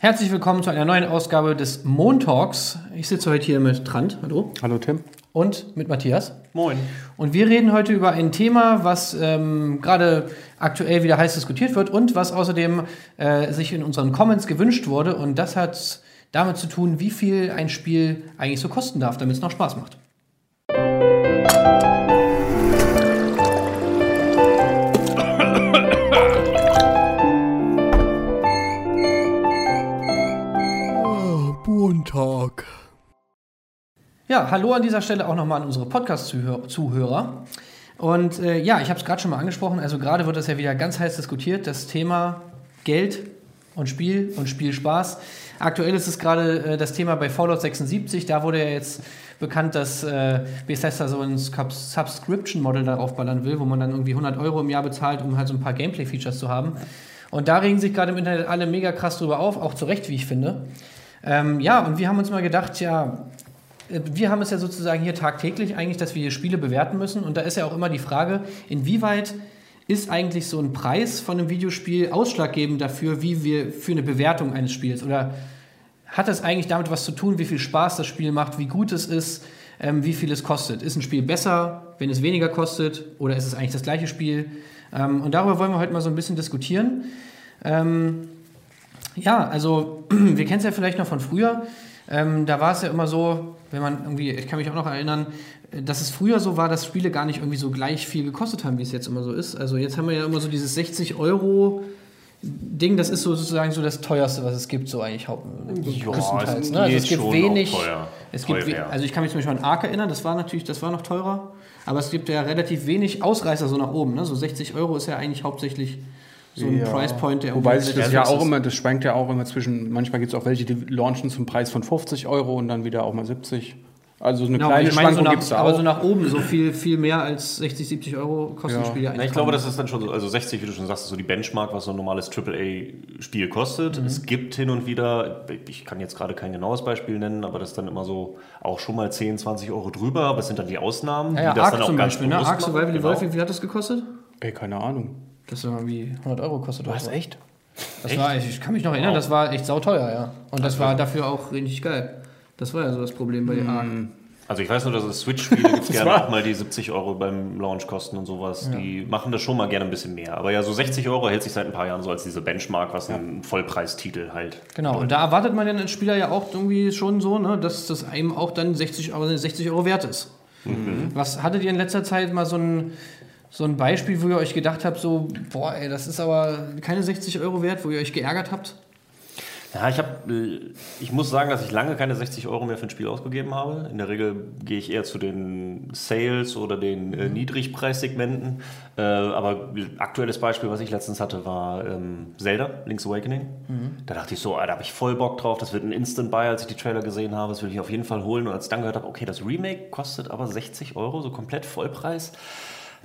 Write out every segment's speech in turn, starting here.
Herzlich willkommen zu einer neuen Ausgabe des Montalks. Ich sitze heute hier mit Trant. Hallo. Hallo Tim. Und mit Matthias. Moin. Und wir reden heute über ein Thema, was ähm, gerade aktuell wieder heiß diskutiert wird und was außerdem äh, sich in unseren Comments gewünscht wurde. Und das hat damit zu tun, wie viel ein Spiel eigentlich so kosten darf, damit es noch Spaß macht. Ja, hallo an dieser Stelle auch nochmal an unsere Podcast-Zuhörer. Und äh, ja, ich habe es gerade schon mal angesprochen, also gerade wird das ja wieder ganz heiß diskutiert, das Thema Geld und Spiel und Spielspaß. Aktuell ist es gerade äh, das Thema bei Fallout 76, da wurde ja jetzt bekannt, dass äh, Bethesda so ein Subscription-Model darauf ballern will, wo man dann irgendwie 100 Euro im Jahr bezahlt, um halt so ein paar Gameplay-Features zu haben. Und da regen sich gerade im Internet alle mega krass drüber auf, auch zu Recht, wie ich finde. Ähm, ja, und wir haben uns mal gedacht, ja, wir haben es ja sozusagen hier tagtäglich eigentlich, dass wir hier Spiele bewerten müssen. Und da ist ja auch immer die Frage, inwieweit ist eigentlich so ein Preis von einem Videospiel ausschlaggebend dafür, wie wir für eine Bewertung eines Spiels oder hat das eigentlich damit was zu tun, wie viel Spaß das Spiel macht, wie gut es ist, ähm, wie viel es kostet? Ist ein Spiel besser, wenn es weniger kostet oder ist es eigentlich das gleiche Spiel? Ähm, und darüber wollen wir heute mal so ein bisschen diskutieren. Ähm, ja, also wir kennen es ja vielleicht noch von früher. Ähm, da war es ja immer so, wenn man irgendwie, ich kann mich auch noch erinnern, dass es früher so war, dass Spiele gar nicht irgendwie so gleich viel gekostet haben, wie es jetzt immer so ist. Also jetzt haben wir ja immer so dieses 60 Euro Ding, das ist so sozusagen so das teuerste, was es gibt, so eigentlich haupt ja, größtenteils. Ne? Also es gibt wenig. Es gibt we also ich kann mich zum Beispiel an Ark erinnern, das war natürlich, das war noch teurer, aber es gibt ja relativ wenig Ausreißer so nach oben. Ne? So 60 Euro ist ja eigentlich hauptsächlich so ein ja. Price Point, der Wobei sich das ja auch immer, das schwankt ja auch immer zwischen, manchmal gibt es auch welche, die launchen zum Preis von 50 Euro und dann wieder auch mal 70. Also eine genau, kleine Schwankung so gibt es da Aber so nach oben, so viel, viel mehr als 60, 70 Euro kosten ja. Spiele eigentlich. Ich glaube, das ist dann schon so, also 60, wie du schon sagst, ist so die Benchmark, was so ein normales AAA-Spiel kostet. Mhm. Es gibt hin und wieder, ich kann jetzt gerade kein genaues Beispiel nennen, aber das ist dann immer so auch schon mal 10, 20 Euro drüber, aber es sind dann die Ausnahmen, ja, ja, die das Arc dann auch zum ganz Beispiel, ne? Ark Survival genau. Evolved, wie hat das gekostet? Ey, keine Ahnung. Das war irgendwie 100 Euro kostet. Was, echt? Das echt? war, ich kann mich noch erinnern, wow. das war echt sauteuer, ja. Und das also, war dafür auch richtig geil. Das war ja so das Problem bei den Ark. Also ich weiß nur, dass es Switch-Spiele gibt gerne auch mal die 70 Euro beim Launch kosten und sowas. Ja. Die machen das schon mal gerne ein bisschen mehr. Aber ja, so 60 Euro hält sich seit ein paar Jahren so als diese Benchmark, was ja. ein Vollpreistitel halt. Genau, bedeutet. und da erwartet man ja als Spieler ja auch irgendwie schon so, ne, dass das einem auch dann 60 Euro, 60 Euro wert ist. Mhm. Was hattet ihr in letzter Zeit mal so ein, so ein Beispiel, wo ihr euch gedacht habt, so, boah, ey, das ist aber keine 60 Euro wert, wo ihr euch geärgert habt? Ja, ich, hab, äh, ich muss sagen, dass ich lange keine 60 Euro mehr für ein Spiel ausgegeben habe. In der Regel gehe ich eher zu den Sales oder den äh, mhm. Niedrigpreissegmenten. Äh, aber aktuelles Beispiel, was ich letztens hatte, war ähm, Zelda, Link's Awakening. Mhm. Da dachte ich so, ah, da habe ich voll Bock drauf. Das wird ein Instant Buy, als ich die Trailer gesehen habe. Das will ich auf jeden Fall holen. Und als ich dann gehört habe, okay, das Remake kostet aber 60 Euro, so komplett Vollpreis.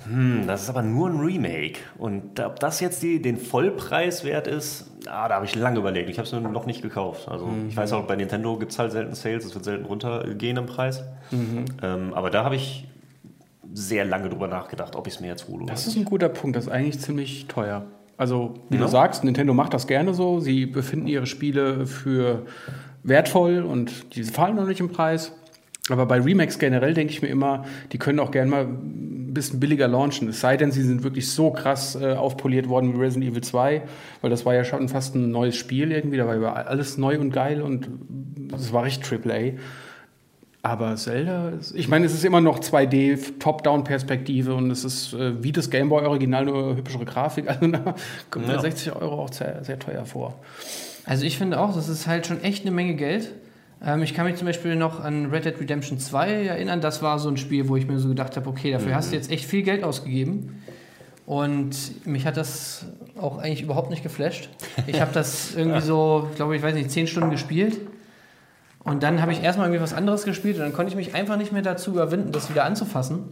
Hm, das ist aber nur ein Remake. Und ob das jetzt die, den Vollpreis wert ist, ah, da habe ich lange überlegt. Ich habe es noch nicht gekauft. Also mhm. ich weiß auch, bei Nintendo gibt es halt selten Sales, es wird selten runtergehen im Preis. Mhm. Ähm, aber da habe ich sehr lange drüber nachgedacht, ob ich es mir jetzt hole. Das ist ein guter Punkt, das ist eigentlich ziemlich teuer. Also, wie ja. du sagst, Nintendo macht das gerne so. Sie befinden ihre Spiele für wertvoll und die fallen noch nicht im Preis. Aber bei Remakes generell denke ich mir immer, die können auch gerne mal ein bisschen billiger launchen. Es sei denn, sie sind wirklich so krass äh, aufpoliert worden wie Resident Evil 2, weil das war ja schon fast ein neues Spiel irgendwie. Da war alles neu und geil und es war recht AAA. Aber Zelda, ich meine, es ist immer noch 2D, Top-Down-Perspektive und es ist äh, wie das Gameboy-Original, nur hübschere Grafik. Also da kommt ja. 60 Euro auch sehr, sehr teuer vor. Also ich finde auch, das ist halt schon echt eine Menge Geld. Ähm, ich kann mich zum Beispiel noch an Red Dead Redemption 2 erinnern. Das war so ein Spiel, wo ich mir so gedacht habe, okay, dafür mhm. hast du jetzt echt viel Geld ausgegeben. Und mich hat das auch eigentlich überhaupt nicht geflasht. Ich habe das irgendwie so, glaube ich, weiß nicht, zehn Stunden gespielt. Und dann habe ich erstmal irgendwie was anderes gespielt und dann konnte ich mich einfach nicht mehr dazu überwinden, das wieder anzufassen.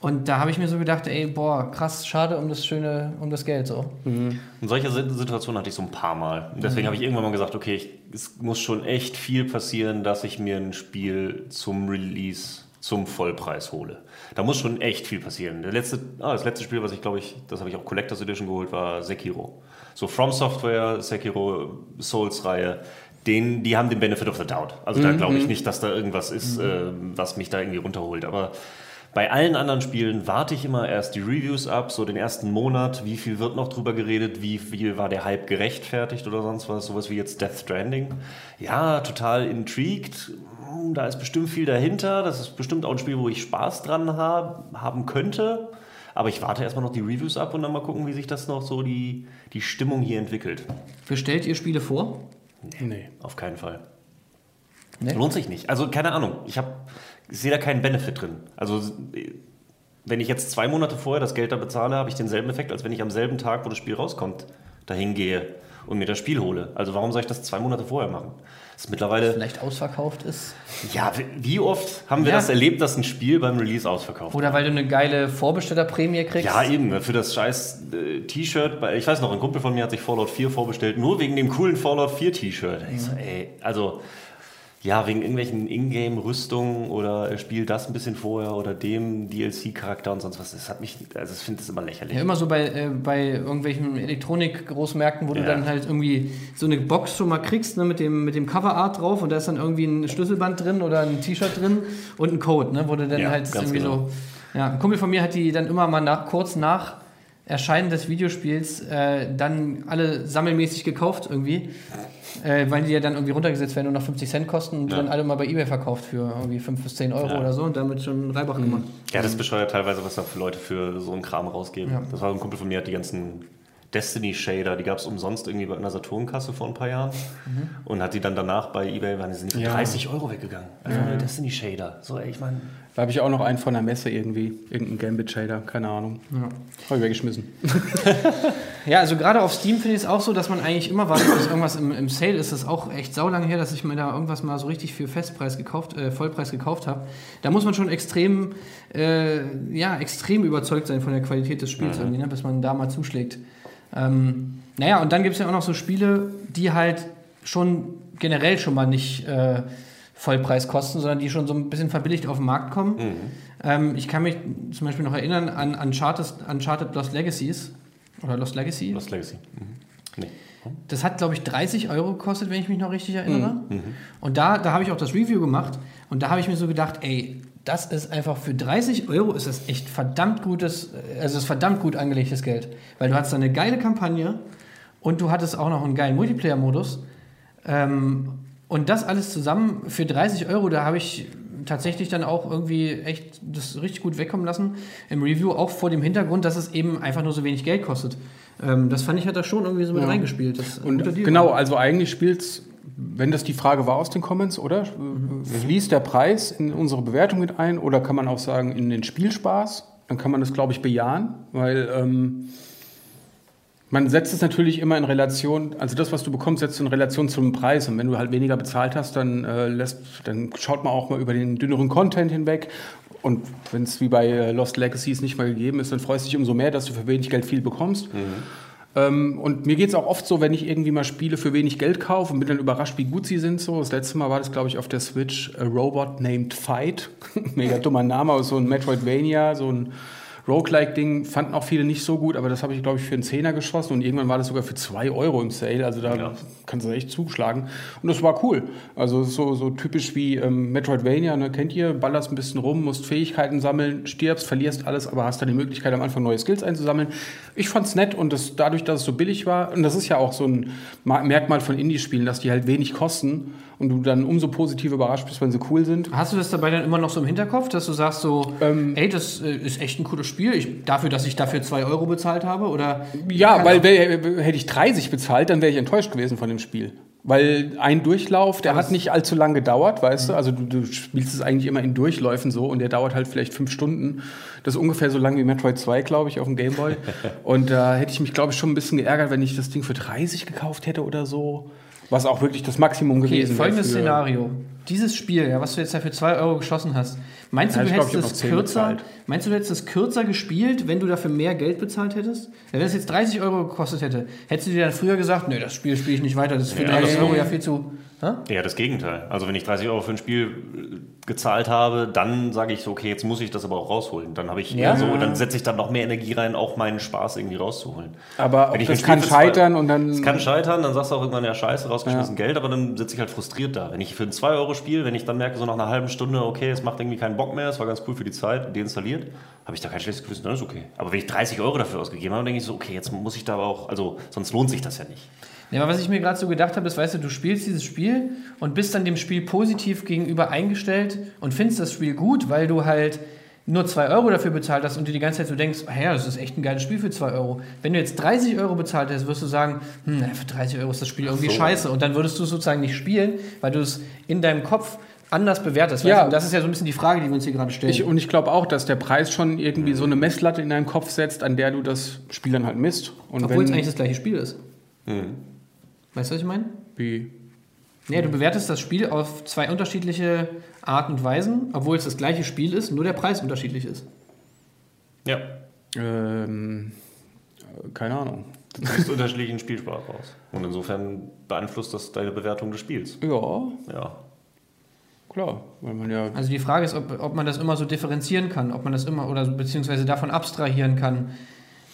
Und da habe ich mir so gedacht, ey, boah, krass, schade um das schöne, um das Geld so. Mhm. Und solche Situationen hatte ich so ein paar Mal. Und deswegen mhm. habe ich irgendwann mal gesagt, okay, ich, es muss schon echt viel passieren, dass ich mir ein Spiel zum Release zum Vollpreis hole. Da muss schon echt viel passieren. Der letzte, ah, das letzte Spiel, was ich glaube ich, das habe ich auch Collectors Edition geholt, war Sekiro. So From Software, Sekiro, Souls-Reihe, den, die haben den Benefit of the Doubt. Also da glaube ich nicht, dass da irgendwas ist, äh, was mich da irgendwie runterholt. Aber bei allen anderen Spielen warte ich immer erst die Reviews ab, so den ersten Monat, wie viel wird noch drüber geredet, wie viel war der Hype gerechtfertigt oder sonst was, sowas wie jetzt Death Stranding. Ja, total intrigued, Hm, da ist bestimmt viel dahinter, das ist bestimmt auch ein Spiel, wo ich Spaß dran hab, haben könnte. Aber ich warte erstmal noch die Reviews ab und dann mal gucken, wie sich das noch so die, die Stimmung hier entwickelt. Bestellt ihr Spiele vor? Nee. Auf keinen Fall. Nee? Lohnt sich nicht. Also keine Ahnung. Ich, hab, ich sehe da keinen Benefit drin. Also wenn ich jetzt zwei Monate vorher das Geld da bezahle, habe ich denselben Effekt, als wenn ich am selben Tag, wo das Spiel rauskommt, dahin gehe und mir das Spiel hole. Also warum soll ich das zwei Monate vorher machen? Das ist mittlerweile. Vielleicht ausverkauft ist? Ja, wie- oft haben wir Ja. das erlebt, dass ein Spiel beim Release ausverkauft Oder weil du eine geile Vorbestellerprämie kriegst? Ja, eben, für das scheiß äh, T-Shirt. Ich weiß noch, ein Kumpel von mir hat sich Fallout 4 vorbestellt, nur wegen dem coolen Fallout 4 T-Shirt. Ich so, ey, also, ja, wegen irgendwelchen Ingame-Rüstungen oder er spielt das ein bisschen vorher oder dem DLC-Charakter und sonst was. Das hat mich, also ich finde das immer lächerlich. Ja, immer so bei, äh, bei irgendwelchen Elektronik-Großmärkten, wo du Ja. dann halt irgendwie so eine Box schon mal kriegst, ne, mit dem, mit dem Coverart drauf und da ist dann irgendwie ein Schlüsselband drin oder ein T-Shirt drin und ein Code, ne, wo du dann Ja, halt ganz irgendwie genau. so. Ja, ein Kumpel von mir hat die dann immer mal nach, kurz nach Erscheinen des Videospiels äh, dann alle sammelmäßig gekauft irgendwie. Äh, weil die ja dann irgendwie runtergesetzt werden und noch 50 Cent kosten und Ja. dann alle mal bei Ebay verkauft für irgendwie 5 bis 10 Euro Ja. oder so und damit schon Reibach gemacht. Ja, das bescheuert teilweise, was da für Leute für so einen Kram rausgeben. Ja. Das war ein Kumpel von mir, hat die ganzen Destiny-Shader, die gab es umsonst irgendwie bei einer Saturnkasse vor ein paar Jahren. Mhm. Und hat die dann danach bei Ebay, waren die sind Ja. 30 Euro weggegangen. Einfach nur Destiny-Shader. So, ey, ich meine. Da habe ich auch noch einen von der Messe irgendwie. Irgendein Gambit-Shader, keine Ahnung. Ja. Habe ich weggeschmissen. Ja, also gerade auf Steam finde ich es auch so, dass man eigentlich immer wartet, bis irgendwas im, im Sale ist. Das ist auch echt saulang her, dass ich mir da irgendwas mal so richtig für Festpreis gekauft, äh, Vollpreis gekauft habe. Da muss man schon extrem, äh, ja, extrem überzeugt sein von der Qualität des Spiels, irgendwie, ne, bis man da mal zuschlägt. Ähm, naja, und dann gibt es ja auch noch so Spiele, die halt schon generell schon mal nicht äh, Vollpreis kosten, sondern die schon so ein bisschen verbilligt auf den Markt kommen. Ähm, ich kann mich zum Beispiel noch erinnern an Uncharted, Uncharted Lost Legacies. Oder Lost Legacy. Lost Legacy. Mhm. Nee. Das hat, glaube ich, 30 Euro gekostet, wenn ich mich noch richtig erinnere. Und da, da habe ich auch das Review gemacht. Und da habe ich mir so gedacht, ey, das ist einfach für 30 Euro ist das echt verdammt gutes, also das ist verdammt gut angelegtes Geld. Weil du hattest eine geile Kampagne und du hattest auch noch einen geilen Multiplayer-Modus. Ähm, und das alles zusammen für 30 Euro, da habe ich tatsächlich dann auch irgendwie echt das richtig gut wegkommen lassen im Review, auch vor dem Hintergrund, dass es eben einfach nur so wenig Geld kostet. Ähm, das fand ich, hat da schon irgendwie so mit Ja. reingespielt. Das Und genau, also eigentlich spielt's, wenn das die Frage war aus den Comments, oder? Fließt der Preis in unsere Bewertung mit ein oder kann man auch sagen in den Spielspaß? Dann kann man das, glaube ich, bejahen, weil ähm, man setzt es natürlich immer in Relation, also das, was du bekommst, setzt du in Relation zum Preis. Und wenn du halt weniger bezahlt hast, dann, äh, lässt, dann schaut man auch mal über den dünneren Content hinweg. Und wenn es wie bei äh, Lost Legacies nicht mal gegeben ist, dann freust du dich umso mehr, dass du für wenig Geld viel bekommst. Ähm, und mir geht es auch oft so, wenn ich irgendwie mal Spiele für wenig Geld kaufe und bin dann überrascht, wie gut sie sind. So. Das letzte Mal war das, glaube ich, auf der Switch A Robot Named Fight. Mega dummer Name, aber so ein Metroidvania, so ein Roguelike-Ding. Fanden auch viele nicht so gut, aber das habe ich, glaube ich, für einen Zehner geschossen und irgendwann war das sogar für zwei Euro im Sale. Also da Ja. kannst du echt zuschlagen. Und das war cool. Also so, so typisch wie ähm, Metroidvania, ne? kennt ihr? Ballerst ein bisschen rum, musst Fähigkeiten sammeln, stirbst, verlierst alles, aber hast dann die Möglichkeit, am Anfang neue Skills einzusammeln. Ich fand's nett und das, dadurch, dass es so billig war, und das ist ja auch so ein Ma- Merkmal von Indie-Spielen, dass die halt wenig kosten und du dann umso positiver überrascht bist, wenn sie cool sind. Hast du das dabei dann immer noch so im Hinterkopf, dass du sagst so, ey, das äh, ist echt ein cooles Spiel, ich, dafür, dass ich dafür 2 Euro bezahlt habe? Oder Ja, weil wär, hätte ich 30 bezahlt, dann wäre ich enttäuscht gewesen von dem Spiel. Weil ein Durchlauf, der Aber hat nicht allzu lang gedauert, weißt du? Also du, du spielst es eigentlich immer in Durchläufen so und der dauert halt vielleicht fünf Stunden. Das ist ungefähr so lang wie Metroid 2, glaube ich, auf dem Gameboy. und da hätte ich mich, glaube ich, schon ein bisschen geärgert, wenn ich das Ding für 30 gekauft hätte oder so. Was auch wirklich das Maximum Okay, gewesen wäre. folgendes Szenario. Dieses Spiel, ja, was du jetzt dafür 2 Euro geschossen hast, meinst du, Ja, du glaub, hättest noch 10 kürzer, bezahlt. meinst du, du hättest es kürzer gespielt, wenn du dafür mehr Geld bezahlt hättest? Wenn es jetzt 30 Euro gekostet hätte, hättest du dir dann früher gesagt, nee, das Spiel spiele ich nicht weiter, das ist für Ja, 30 das- Euro ja viel zu. Ha? Ja, das Gegenteil. Also wenn ich 30 Euro für ein Spiel äh, gezahlt habe, dann sage ich so, okay, jetzt muss ich das aber auch rausholen. Dann habe ich ja. so, dann setze ich dann noch mehr Energie rein, auch meinen Spaß irgendwie rauszuholen. Aber wenn ich das kann scheitern und dann. Es kann scheitern, dann sagst du auch irgendwann, ja scheiße, rausgeschmissen ja. Geld, aber dann sitze ich halt frustriert da. Wenn ich für ein 2 Euro Spiel, wenn ich dann merke, so nach einer halben Stunde, okay, es macht irgendwie keinen Bock mehr, es war ganz cool für die Zeit, deinstalliert, habe ich da kein schlechtes Gewissen, dann ist okay. Aber wenn ich 30 Euro dafür ausgegeben habe, denke ich so, okay, jetzt muss ich da aber auch, also sonst lohnt sich das ja nicht. Ja, aber was ich mir gerade so gedacht habe, ist, weißt du, du spielst dieses Spiel und bist dann dem Spiel positiv gegenüber eingestellt und findest das Spiel gut, weil du halt nur 2 Euro dafür bezahlt hast und dir die ganze Zeit so denkst, ah ja, das ist echt ein geiles Spiel für 2 Euro. Wenn du jetzt 30 Euro bezahlt hast, wirst du sagen, hm, für 30 Euro ist das Spiel irgendwie so. scheiße. Und dann würdest du sozusagen nicht spielen, weil du es in deinem Kopf anders bewertest. Ja. Und das ist ja so ein bisschen die Frage, die wir uns hier gerade stellen. Ich, und ich glaube auch, dass der Preis schon irgendwie so eine Messlatte in deinem Kopf setzt, an der du das Spiel dann halt misst. Obwohl es eigentlich das gleiche Spiel ist. Mhm. Weißt du, was ich meine? Wie? Nee, du bewertest das Spiel auf zwei unterschiedliche Arten und Weisen, obwohl es das gleiche Spiel ist, nur der Preis unterschiedlich ist. Ja. Ähm, keine Ahnung. Du kriegst unterschiedlichen Spielspaß raus. Und insofern beeinflusst das deine Bewertung des Spiels. Ja. Ja. Klar, weil man ja. Also die Frage ist, ob, ob man das immer so differenzieren kann, ob man das immer oder beziehungsweise davon abstrahieren kann.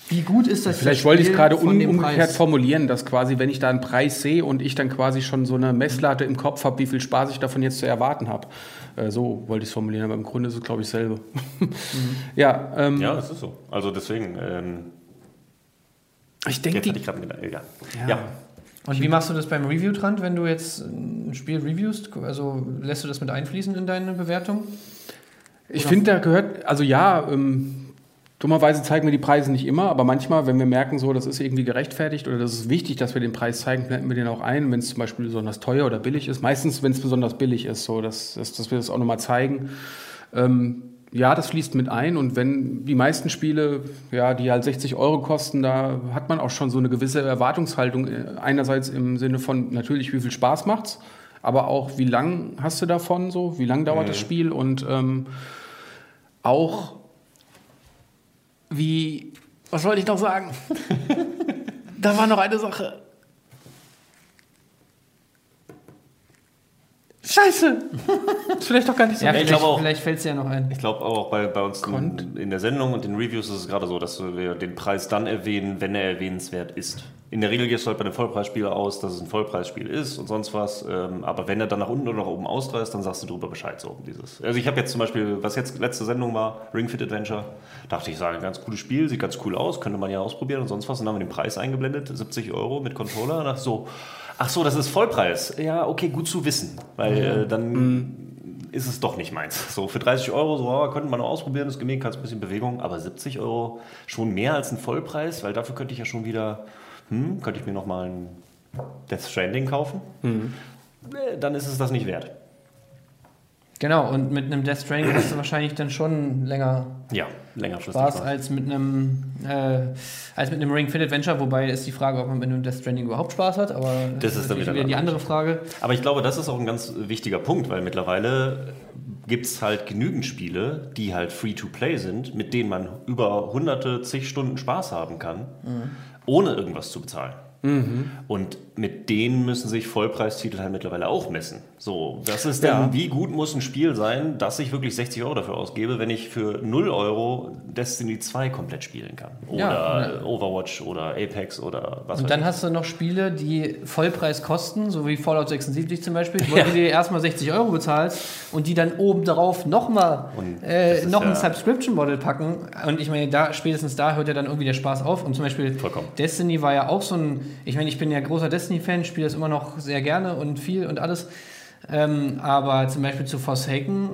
Wie gut ist das? Vielleicht das wollte ich es gerade un umgekehrt Preis? formulieren, dass quasi, wenn ich da einen Preis sehe und ich dann quasi schon so eine Messlatte im Kopf habe, wie viel Spaß ich davon jetzt zu erwarten habe. Äh, so wollte ich es formulieren, aber im Grunde ist es, glaube ich, selber. Mhm. ja, ähm, ja, das ist so. Also deswegen. Ähm, ich denke, die... ich gerade ja. ja. ja. Und wie machst du das beim Review-Trend, wenn du jetzt ein Spiel reviewst? Also lässt du das mit einfließen in deine Bewertung? Ich finde, da gehört, also ja, ähm, Dummerweise zeigen wir die Preise nicht immer, aber manchmal, wenn wir merken, so, das ist irgendwie gerechtfertigt oder das ist wichtig, dass wir den Preis zeigen, blenden wir den auch ein, wenn es zum Beispiel besonders teuer oder billig ist. Meistens, wenn es besonders billig ist, so, dass, dass, dass wir das auch nochmal zeigen. Ähm, ja, das fließt mit ein und wenn die meisten Spiele, ja, die halt 60 Euro kosten, da hat man auch schon so eine gewisse Erwartungshaltung. Äh, einerseits im Sinne von natürlich, wie viel Spaß macht's, aber auch, wie lang hast du davon so, wie lang dauert mhm. das Spiel und ähm, auch wie, was wollte ich noch sagen? da war noch eine Sache. Scheiße! ist vielleicht doch gar nicht so ja, vielleicht, auch, vielleicht fällt es ja noch ein. Ich glaube auch bei, bei uns in, in, der Sendung und den Reviews ist es gerade so, dass wir den Preis dann erwähnen, wenn er erwähnenswert ist. In der Regel gehst du halt bei einem Vollpreisspiel aus, dass es ein Vollpreisspiel ist und sonst was. Ähm, aber wenn er dann nach unten oder nach oben ausreißt, dann sagst du drüber Bescheid. So, dieses. Also ich habe jetzt zum Beispiel, was jetzt letzte Sendung war, Ring Fit Adventure, dachte ich, sage, ein ganz cooles Spiel, sieht ganz cool aus, könnte man ja ausprobieren und sonst was. Und dann haben wir den Preis eingeblendet, 70 Euro mit Controller. Und dachte so, Ach so, das ist Vollpreis. Ja, okay, gut zu wissen, weil äh, dann mhm. ist es doch nicht meins. So für 30 Euro, so oh, könnte man noch ausprobieren, das Gemäß hat ein bisschen Bewegung, aber 70 Euro schon mehr als ein Vollpreis, weil dafür könnte ich ja schon wieder, hm, könnte ich mir noch mal ein Death Stranding kaufen. Mhm. Dann ist es das nicht wert. Genau, und mit einem Death Stranding hast du wahrscheinlich dann schon länger ja, Spaß als mit einem äh, als mit einem Ring Fit Adventure, wobei ist die Frage, ob man mit einem Death Stranding überhaupt Spaß hat, aber das, ist dann wieder, wieder die andere Frage. Aber ich glaube, das ist auch ein ganz wichtiger Punkt, weil mittlerweile gibt es halt genügend Spiele, die halt free-to-play sind, mit denen man über hunderte, zig Stunden Spaß haben kann, mhm. ohne irgendwas zu bezahlen. Mhm. Und mit denen müssen sich Vollpreistitel halt mittlerweile auch messen. So, das ist dann, ja. wie gut muss ein Spiel sein, dass ich wirklich 60 Euro dafür ausgebe, wenn ich für 0 Euro Destiny 2 komplett spielen kann. Oder ja. Overwatch oder Apex oder was Und dann ich. hast du noch Spiele, die Vollpreis kosten, so wie Fallout 76 zum Beispiel, wo ja. du dir erstmal 60 Euro bezahlst und die dann obendrauf nochmal äh, noch ein Subscription-Model packen. Und ich meine, da spätestens da hört ja dann irgendwie der Spaß auf. Und zum Beispiel Vollkommen. Destiny war ja auch so ein ich meine, ich bin ja großer Destiny-Fan, spiele das immer noch sehr gerne und viel und alles. Ähm, aber zum Beispiel zu Forsaken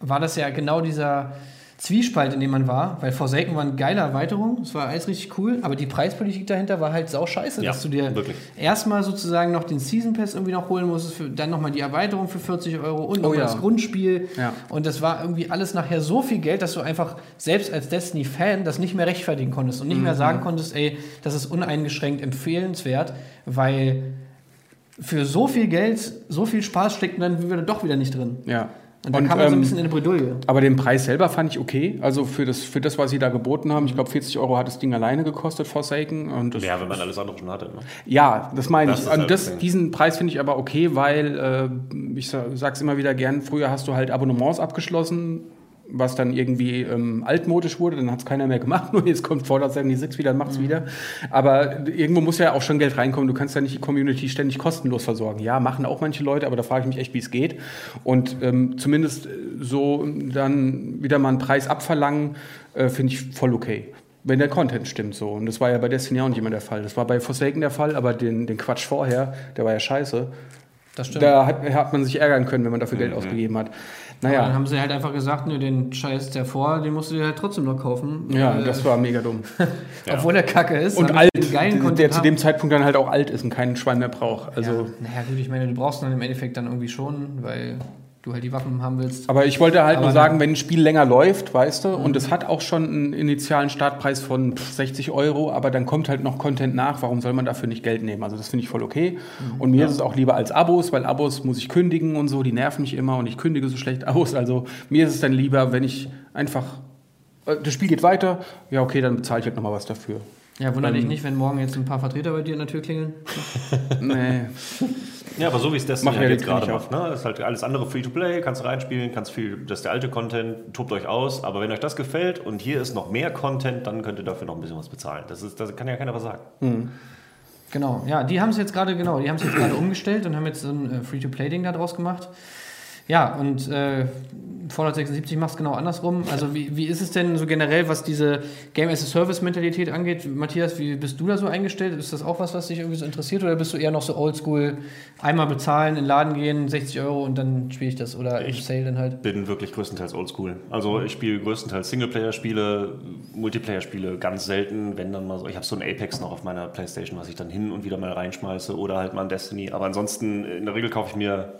war das ja genau dieser Zwiespalt, in dem man war, weil Forsaken war eine geile Erweiterung, es war alles richtig cool, aber die Preispolitik dahinter war halt sau scheiße, ja, dass du dir erstmal sozusagen noch den Season Pass irgendwie noch holen musstest, für, dann nochmal die Erweiterung für 40 Euro und oh, ja. das Grundspiel. Ja. Und das war irgendwie alles nachher so viel Geld, dass du einfach selbst als Destiny-Fan das nicht mehr rechtfertigen konntest und nicht mhm. mehr sagen konntest, ey, das ist uneingeschränkt empfehlenswert, weil für so viel Geld, so viel Spaß steckt dann doch wieder nicht drin. Ja. Und da Und, kam man so ein ähm, bisschen in eine Bredouille. Aber den Preis selber fand ich okay. Also für das, für das was sie da geboten haben, ich glaube 40 Euro hat das Ding alleine gekostet, Forsaken. Und das, Ja, wenn man alles andere schon hatte. Ne? Ja, das meine ich. Und halt das, diesen Preis finde ich aber okay, weil äh, ich sag's immer wieder gern, früher hast du halt Abonnements abgeschlossen, was dann irgendwie ähm, altmodisch wurde, dann hat es keiner mehr gemacht, nur jetzt kommt Fallout 76 wieder und Mhm. macht's wieder. Aber irgendwo muss ja auch schon Geld reinkommen, du kannst ja nicht die Community ständig kostenlos versorgen. Ja, machen auch manche Leute, aber da frage ich mich echt, wie es geht. Und ähm, zumindest äh, so dann wieder mal einen Preis abverlangen, äh, finde ich voll okay. Wenn der Content stimmt so. Und das war ja bei Destiny auch nicht immer der Fall. Das war bei Forsaken der Fall, aber den, den Quatsch vorher, der war ja scheiße. Das stimmt. Da hat, hat man sich ärgern können, wenn man dafür Geld Mhm. ausgegeben hat. Aber dann Naja, haben sie halt einfach gesagt, nö, den Scheiß davor, den musst du dir halt trotzdem noch kaufen. ja, Äh, das war mega dumm. Obwohl der Kacke ist. Und alt, der, zu dem. Zeitpunkt dann halt auch alt ist und keinen Schwein mehr braucht. Also, ja, naja, gut, ich meine, du brauchst dann im Endeffekt dann irgendwie schon, weil du halt die Waffen haben willst. Aber ich wollte halt Aber nur sagen, wenn ein Spiel länger läuft, weißt du, und es hat auch schon einen initialen Startpreis von pff, 60 Euro, aber dann kommt halt noch Content nach, warum soll man dafür nicht Geld nehmen? Also das finde ich voll okay. Und mir ist es auch lieber als Abos, weil Abos muss ich kündigen und so, die nerven mich immer und ich kündige so schlecht aus. Also mir ist es dann lieber, wenn ich einfach, äh, das Spiel geht weiter, ja okay, dann bezahle ich halt nochmal was dafür. Ja, wundert Ähm. dich nicht, wenn morgen jetzt ein paar Vertreter bei dir an der Tür klingeln. Nee. Ja, aber so wie es Destiny halt jetzt gerade macht. Ne? Das ist halt alles andere Free-to-Play, kannst du reinspielen, kannst viel, das ist der alte Content, tobt euch aus. Aber wenn euch das gefällt und hier ist noch mehr Content, dann könnt ihr dafür noch ein bisschen was bezahlen. Das, ist, das kann ja keiner was sagen. Genau, ja, die haben es jetzt gerade, genau, die haben es jetzt gerade umgestellt und haben jetzt so ein äh, Free-to-Play-Ding da draus gemacht. Ja, und äh, Fallout 76 macht es genau andersrum. Also wie, wie ist es denn so generell, was diese Game-as-a-Service-Mentalität angeht? Matthias, wie bist du da so eingestellt? Ist das auch was, was dich irgendwie so interessiert? Oder bist du eher noch so oldschool, einmal bezahlen, in den Laden gehen, 60 Euro und dann spiele ich das? Oder im Ich- Sale dann halt? Bin wirklich größtenteils oldschool. Also ich spiele größtenteils Singleplayer-Spiele, Multiplayer-Spiele ganz selten, wenn dann mal so. Ich habe so ein Apex noch auf meiner Playstation, was ich dann hin und wieder mal reinschmeiße oder halt mal ein Destiny. Aber ansonsten, in der Regel kaufe ich mir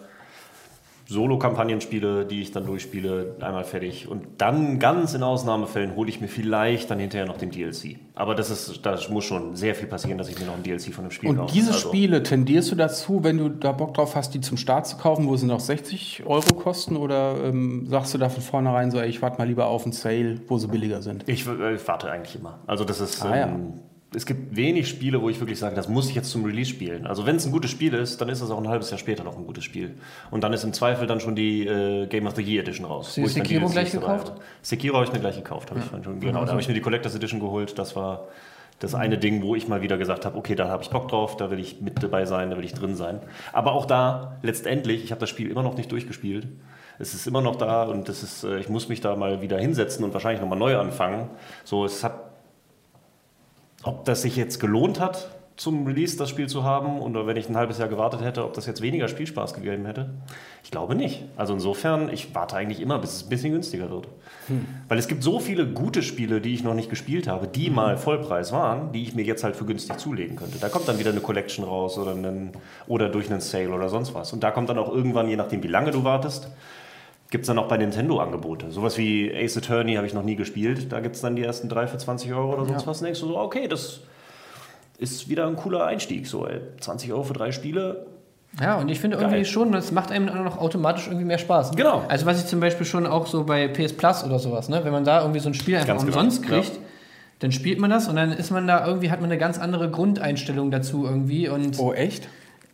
Solo-Kampagnenspiele, die ich dann durchspiele, einmal fertig. Und dann, ganz in Ausnahmefällen, hole ich mir vielleicht dann hinterher noch den DLC. Aber das ist, da muss schon sehr viel passieren, dass ich mir noch ein DLC von dem Spiel Und kaufe. diese Also- Spiele, tendierst du dazu, wenn du da Bock drauf hast, die zum Start zu kaufen, wo sie noch 60 Euro kosten? Oder ähm, sagst du da von vornherein so, ey, ich warte mal lieber auf einen Sale, wo sie billiger sind? Ich, äh, ich warte eigentlich immer. Also das ist. Ah, ja. Es gibt wenig Spiele, wo ich wirklich sage, das muss ich jetzt zum Release spielen. Also wenn es ein gutes Spiel ist, dann ist es auch ein halbes Jahr später noch ein gutes Spiel. Und dann ist im Zweifel dann schon die äh, Game of the Year Edition raus. Hast du ich Sekiro gleich gekauft? habe. Sekiro habe ich mir gleich gekauft. Habe ich dann schon, genau, da habe ich mir die Collectors Edition geholt. Das war das eine Ding, wo ich mal wieder gesagt habe, okay, da habe ich Bock drauf, da will ich mit dabei sein, da will ich drin sein. Aber auch da, letztendlich, ich habe das Spiel immer noch nicht durchgespielt. Es ist immer noch da und das ist, äh, ich muss mich da mal wieder hinsetzen und wahrscheinlich nochmal neu anfangen. So, es hat ob das sich jetzt gelohnt hat, zum Release das Spiel zu haben oder wenn ich ein halbes Jahr gewartet hätte, ob das jetzt weniger Spielspaß gegeben hätte? Ich glaube nicht. Also insofern, ich warte eigentlich immer, bis es ein bisschen günstiger wird. Weil es gibt so viele gute Spiele, die ich noch nicht gespielt habe, die mal Vollpreis waren, die ich mir jetzt halt für günstig zulegen könnte. Da kommt dann wieder eine Collection raus oder, einen, oder durch einen Sale oder sonst was. Und da kommt dann auch irgendwann, je nachdem wie lange du wartest, gibt es dann auch bei Nintendo Angebote. Sowas wie Ace Attorney habe ich noch nie gespielt. Da gibt es dann die ersten drei für 20 Euro oder sonst Ja. was. Und denkst du so, okay, das ist wieder ein cooler Einstieg. So, ey, 20 Euro für drei Spiele. Ja, und ich finde irgendwie schon, das macht einem dann auch noch automatisch irgendwie mehr Spaß. Genau. Also was ich zum Beispiel schon auch so bei PS Plus oder sowas, ne? wenn man da irgendwie so ein Spiel einfach Ganz genau, umsonst ja. kriegt, dann spielt man das und dann ist man da irgendwie, hat man eine ganz andere Grundeinstellung dazu irgendwie und Oh, echt?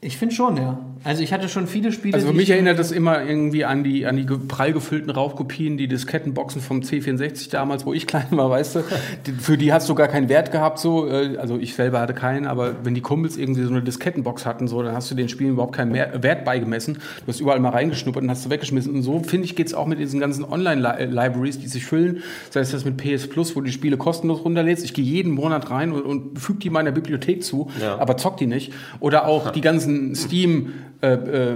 Ich finde schon, ja. Also ich hatte schon viele Spiele, Also für mich ich- erinnert das immer irgendwie an die, an die prall gefüllten Raubkopien, die Diskettenboxen vom C64 damals, wo ich klein war, weißt du. Die- Für die hast du gar keinen Wert gehabt, so. äh, Also ich selber hatte keinen, aber wenn die Kumpels irgendwie so eine Diskettenbox hatten, so, dann hast du den Spielen überhaupt keinen Mehr Wert beigemessen. Du hast überall mal reingeschnuppert und hast du weggeschmissen. Und so, finde ich, geht's auch mit diesen ganzen Online-Libraries, die sich füllen. Sei es das mit PS Plus, wo du die Spiele kostenlos runterlädst. Ich gehe jeden Monat rein und, und füge die meiner Bibliothek zu, Ja. aber zock die nicht. Oder auch die ganzen Steam äh, äh,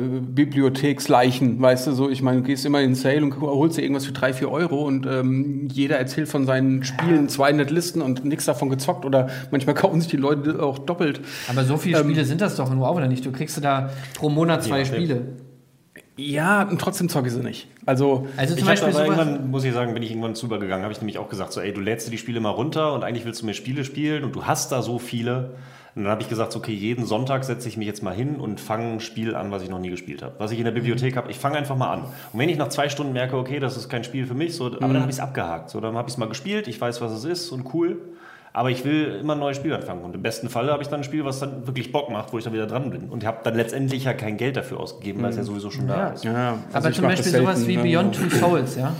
Bibliotheksleichen, weißt du, so, ich meine, du gehst immer in den Sale und holst dir irgendwas für drei, vier Euro und ähm, jeder erzählt von seinen Spielen 200 Listen und nichts davon gezockt oder manchmal kaufen sich die Leute auch doppelt. Aber so viele Ähm, Spiele sind das doch nur auch wieder nicht. Du kriegst da pro Monat zwei Ja. Spiele. Ja, und trotzdem zocke ich sie nicht. Also, Also zum Ich habe Beispiel aber irgendwann, muss ich sagen, bin ich irgendwann zu übergegangen, habe ich nämlich auch gesagt, so, ey, du lädst dir die Spiele mal runter und eigentlich willst du mehr Spiele spielen und du hast da so viele. Und dann habe ich gesagt, okay, jeden Sonntag setze ich mich jetzt mal hin und fange ein Spiel an, was ich noch nie gespielt habe. Was ich in der Bibliothek habe, ich fange einfach mal an. Und wenn ich nach zwei Stunden merke, okay, das ist kein Spiel für mich, so, aber dann habe ich es abgehakt. So, dann habe ich es mal gespielt, ich weiß, was es ist und cool. Aber ich will immer ein neues Spiel anfangen. Und im besten Fall habe ich dann ein Spiel, was dann wirklich Bock macht, wo ich dann wieder dran bin. Und habe dann letztendlich ja kein Geld dafür ausgegeben, weil es ja sowieso schon da Ja. ist. Ja, also Aber zum Beispiel sowas selten, wie ne? Beyond Two Souls, ja.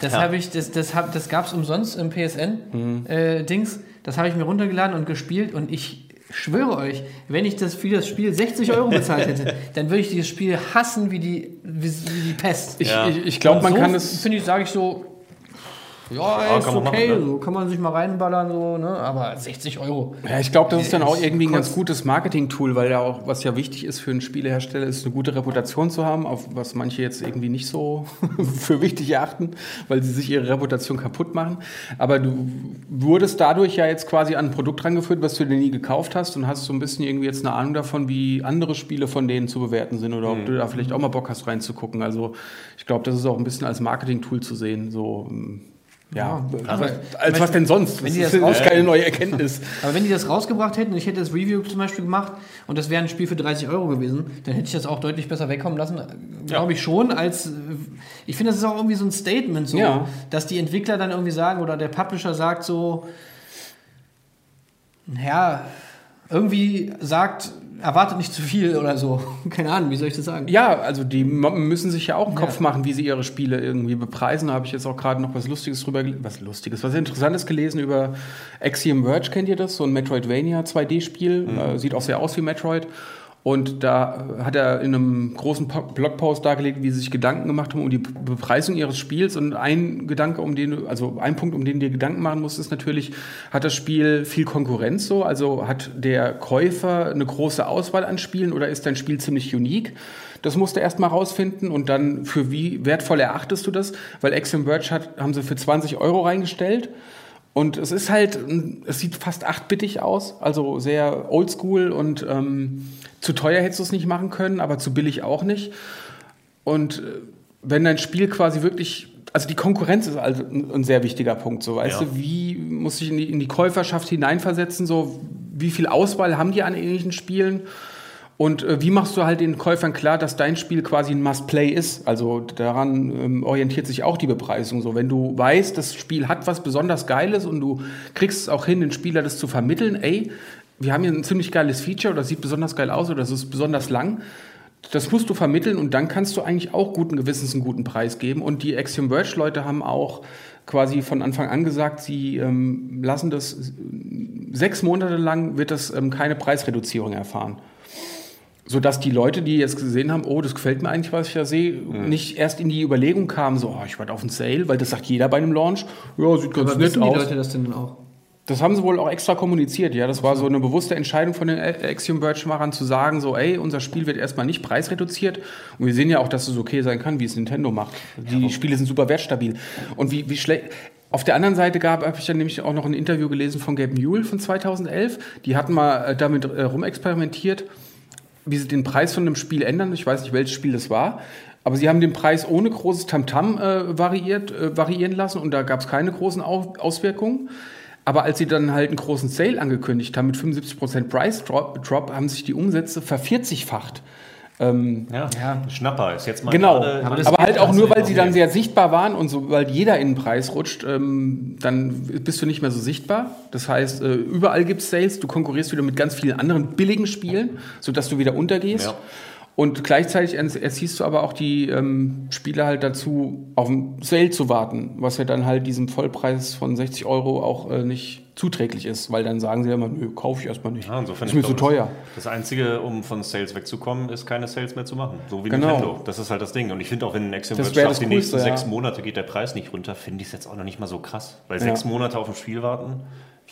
Das Ja. habe ich, das, das, hab, das gab es umsonst im Mhm. PSN-Dings. das habe ich mir runtergeladen und gespielt und ich schwöre euch, wenn ich das für das Spiel 60 Euro bezahlt hätte, dann würde ich dieses Spiel hassen wie die, wie, wie die Pest. Ich, Ja. ich, ich glaube, man so, kann es. Finde ich, sage ich so. Ja, Ja, ist okay, machen, ne? so kann man sich mal reinballern, so, ne? aber 60 Euro. Ja, ich glaube, das ist dann auch Es irgendwie ein ganz gutes Marketing-Tool, weil ja auch, was ja wichtig ist für einen Spielehersteller, ist eine gute Reputation zu haben, auf was manche jetzt irgendwie nicht so für wichtig erachten, weil sie sich ihre Reputation kaputt machen. Aber du wurdest dadurch ja jetzt quasi an ein Produkt rangeführt, was du dir nie gekauft hast und hast so ein bisschen irgendwie jetzt eine Ahnung davon, wie andere Spiele von denen zu bewerten sind oder ob du da vielleicht auch mal Bock hast reinzugucken. Also ich glaube, das ist auch ein bisschen als Marketing-Tool zu sehen. So, ja, aber- was, als was denn sonst? Wenn das das ist raus- keine neue Erkenntnis. Aber wenn die das rausgebracht hätten und ich hätte das Review zum Beispiel gemacht und das wäre ein Spiel für 30 Euro gewesen, dann hätte ich das auch deutlich besser wegkommen lassen. Glaube ich schon, als äh, ich finde, das ist auch irgendwie so ein Statement, so, Ja. dass die Entwickler dann irgendwie sagen oder der Publisher sagt so, ja, irgendwie sagt, erwartet nicht zu viel oder so. Keine Ahnung, wie soll ich das sagen? Ja, also die müssen sich ja auch einen Ja. Kopf machen, wie sie ihre Spiele irgendwie bepreisen. Da habe ich jetzt auch gerade noch was Lustiges drüber, gel- was Lustiges, was Interessantes gelesen über Axiom Verge, kennt ihr das? So ein Metroidvania 2D-Spiel, äh, sieht auch sehr aus wie Metroid. Und da hat er in einem großen Po- Blogpost dargelegt, wie sie sich Gedanken gemacht haben um die Bepreisung ihres Spiels. Und ein Gedanke, um den also ein Punkt, um den dir Gedanken machen musst, ist natürlich, hat das Spiel viel Konkurrenz so? Also hat der Käufer eine große Auswahl an Spielen oder ist dein Spiel ziemlich unique? Das musst du erst mal rausfinden und dann für wie wertvoll erachtest du das? Weil Axiom Verge hat, haben sie für 20 Euro reingestellt. Und es ist halt, es sieht fast achtbittig aus, also sehr oldschool und ähm, zu teuer hättest du es nicht machen können, aber zu billig auch nicht. Und äh, wenn dein Spiel quasi wirklich, also die Konkurrenz ist also ein, ein sehr wichtiger Punkt, so weißt Ja. du, wie muss ich in die, in die Käuferschaft hineinversetzen, so wie viel Auswahl haben die an ähnlichen Spielen? Und äh, wie machst du halt den Käufern klar, dass dein Spiel quasi ein Must-Play ist? Also daran ähm, orientiert sich auch die Bepreisung. So, wenn du weißt, das Spiel hat was besonders Geiles und du kriegst es auch hin, den Spieler das zu vermitteln, ey, wir haben hier ein ziemlich geiles Feature oder sieht besonders geil aus oder es ist besonders lang. Das musst du vermitteln und dann kannst du eigentlich auch guten Gewissens einen guten Preis geben. Und die Axiom Verge Leute haben auch quasi von Anfang an gesagt, sie ähm, lassen das sechs Monate lang wird das ähm, keine Preisreduzierung erfahren sodass die Leute, die jetzt gesehen haben, oh, das gefällt mir eigentlich, was ich da sehe, nicht erst in die Überlegung kamen, so, oh, ich warte auf einen Sale, weil das sagt jeder bei einem Launch. Ja, sieht ganz Aber nett wissen die aus. Leute das denn dann auch? Das haben sie wohl auch extra kommuniziert, ja. Das war so eine bewusste Entscheidung von den Axiom Verge-Machern zu sagen, so, ey, unser Spiel wird erstmal nicht preisreduziert. Und wir sehen ja auch, dass es okay sein kann, wie es Nintendo macht. Die Spiele sind super wertstabil. Und wie, wie schlecht. Auf der anderen Seite gab, habe ich dann nämlich auch noch ein Interview gelesen von Gabe Newell von 2011. Die hatten mal äh, damit äh, rumexperimentiert, wie sie den Preis von einem Spiel ändern. Ich weiß nicht, welches Spiel das war. Aber sie haben den Preis ohne großes Tamtam äh, variiert, äh, variieren lassen und da gab es keine großen Au Auswirkungen. Aber als sie dann halt einen großen Sale angekündigt haben mit 75% Price Drop, Drop haben sich die Umsätze vervierzigfacht. Ähm, Ja. Ja. Schnapper ist jetzt mal Genau, Aber aber, halt auch nur, weil sie dann sehr sichtbar waren und sobald jeder in den Preis rutscht, ähm, dann bist du nicht mehr so sichtbar. Das heißt, äh, überall gibt es Sales, du konkurrierst wieder mit ganz vielen anderen billigen Spielen, sodass du wieder untergehst. Ja. Und gleichzeitig erziehst du aber auch die ähm, Spieler halt dazu, auf einen Sale zu warten, was ja dann halt diesem Vollpreis von 60 Euro auch äh, nicht zuträglich ist, weil dann sagen sie ja immer, nö, kaufe ich erstmal nicht. Insofern ist mir zu glaube, teuer. Das Einzige, um von Sales wegzukommen, ist keine Sales mehr zu machen. So wie Genau. Nintendo. Das ist halt das Ding. Und ich finde auch, wenn ein schafft, das die nächsten ja. sechs Monate geht der Preis nicht runter, finde ich es jetzt auch noch nicht mal so krass. Weil Ja. sechs Monate auf ein Spiel warten,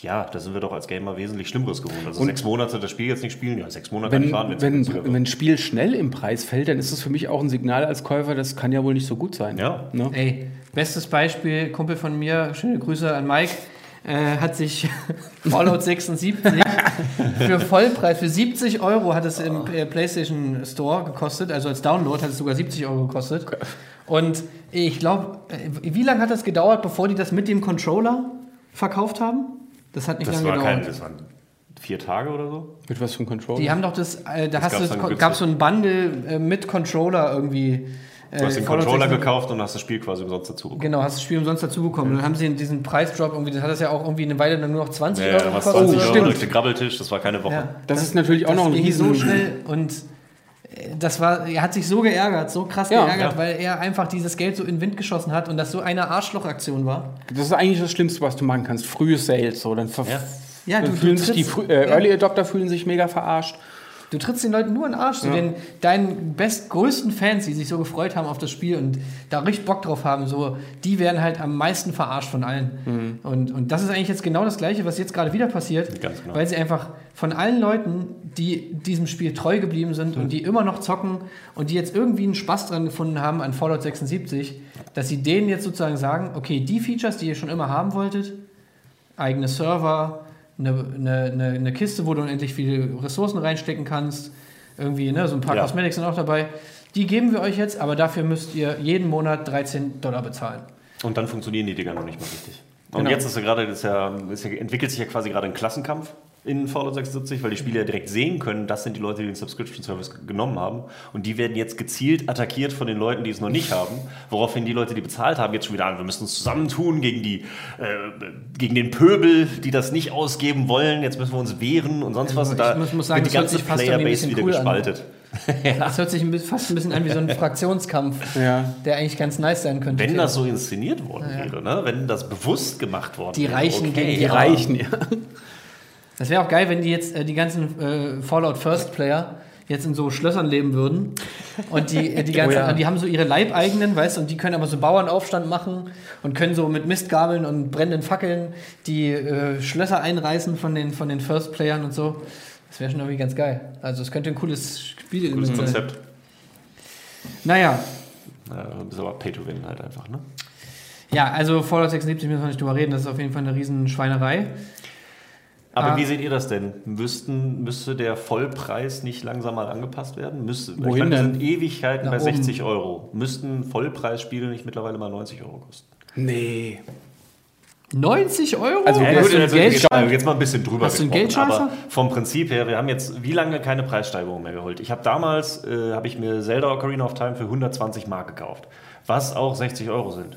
ja, da sind wir doch als Gamer wesentlich Schlimmeres gewohnt. Also Und- sechs Monate das Spiel jetzt nicht spielen, ja, sechs Monate kann ich Wenn, warten, wenn, wenn ein Spiel schnell im Preis fällt, dann ist das für mich auch ein Signal als Käufer, das kann ja wohl nicht so gut sein. Ja. Ne? Ey, bestes Beispiel, Kumpel von mir, schöne Grüße an Mike, äh, hat sich Fallout 76 für Vollpreis, für 70 Euro hat es im äh, PlayStation Store gekostet, also als Download hat es sogar 70 Euro gekostet. Und ich glaube, wie lange hat das gedauert, bevor die das mit dem Controller verkauft haben? Das hat nicht Das lange war kein, gedauert. das war, vier Tage oder so. Mit was für einem Controller? Die haben doch das, äh, da Das hast gab's du, gab so ein Bundle äh, mit Controller irgendwie. Du hast den Äh, Fallout Controller 76 gekauft und hast das Spiel quasi umsonst dazu bekommen. Genau, hast das Spiel umsonst dazu bekommen. Dann haben sie diesen Preisdrop irgendwie, das hat das ja auch irgendwie eine Weile dann nur noch 20 Ja, Euro gekostet. 20 oder Euro, so. stimmt. durch den Grabbeltisch, das war keine Woche. Ja. das ist natürlich auch das noch ein riesen... so schnell und das war, er hat sich so geärgert, so krass Ja, geärgert, ja. weil er einfach dieses Geld so in den Wind geschossen hat und das so eine Arschlochaktion war. Das ist eigentlich das Schlimmste, was du machen kannst. Frühe Sales. So. Dann, Ja. Ja, dann du- fühlen du sich die äh. Early Adopter fühlen sich mega verarscht. Du trittst den Leuten nur in den Arsch. So Ja. den, deinen best größten Fans, die sich so gefreut haben auf das Spiel und da richtig Bock drauf haben, so, die werden halt am meisten verarscht von allen. Mhm. Und, und das ist eigentlich jetzt genau das Gleiche, was jetzt gerade wieder passiert, genau. weil sie einfach von allen Leuten, die diesem Spiel treu geblieben sind und die immer noch zocken und die jetzt irgendwie einen Spaß dran gefunden haben an Fallout 76, dass sie denen jetzt sozusagen sagen, okay, die Features, die ihr schon immer haben wolltet, eigene Server, eine, eine, eine, Kiste, wo du unendlich viele Ressourcen reinstecken kannst. Irgendwie, ne, so ein paar Ja. Cosmetics sind auch dabei. Die geben wir euch jetzt, aber dafür müsst ihr jeden Monat 13 Dollar bezahlen. Und dann funktionieren die Dinger noch nicht mal richtig. Und Genau. jetzt ist ja gerade, ist ja, ist ja, entwickelt sich ja quasi gerade ein Klassenkampf in Fallout 76, weil die Spieler ja direkt sehen können, das sind die Leute, die den Subscription Service genommen haben. Und die werden jetzt gezielt attackiert von den Leuten, die es noch nicht haben. Woraufhin die Leute, die bezahlt haben, jetzt schon wieder an, wir müssen uns zusammentun gegen, die, äh, gegen den Pöbel, die das nicht ausgeben wollen. Jetzt müssen wir uns wehren und sonst was. Und ich muss- muss sagen, wird die das hört ganze sich fast irgendwie ein Playerbase bisschen wieder cool an. gespaltet. Das hört sich fast ein bisschen an wie so ein Fraktionskampf, Ja. der eigentlich ganz nice sein könnte. Wenn das so inszeniert worden wäre, ne? wenn das bewusst gemacht worden Die wäre. Reichen gegen die Die Ja. reichen, ja. Das wäre auch geil, wenn die jetzt äh, die ganzen äh, Fallout First Player jetzt in so Schlössern leben würden. Und die, äh, die ganzen, Oh ja. die haben so ihre Leibeigenen, weißt du, und die können aber so Bauernaufstand machen und können so mit Mistgabeln und brennenden Fackeln die äh, Schlösser einreißen von den, von den First Playern und so. Das wäre schon irgendwie ganz geil. Also es könnte ein cooles Spiel sein. Konzept. Naja, Ja, ist aber Pay to Win halt einfach, ne? ja, also Fallout 76 müssen wir nicht drüber reden, das ist auf jeden Fall eine riesen Schweinerei. Aber Ah. wie seht ihr das denn? Müssten, müsste der Vollpreis nicht langsam mal angepasst werden? Müsste, ich Wohin meine, wir denn? sind Ewigkeiten Nach bei oben. 60 Euro. Müssten Vollpreisspiele nicht mittlerweile mal 90 Euro kosten? Nee. 90 Euro? Also, Hast Ja, du gut, einen also, Geldscheiß? jetzt, jetzt mal ein bisschen drüber Hast du einen gesprochen, Geldscheißer? aber vom Prinzip her, wir haben jetzt wie lange keine Preissteigerung mehr geholt. Ich habe damals, äh, habe ich mir Zelda Ocarina of Time für 120 Mark gekauft, was auch 60 Euro sind.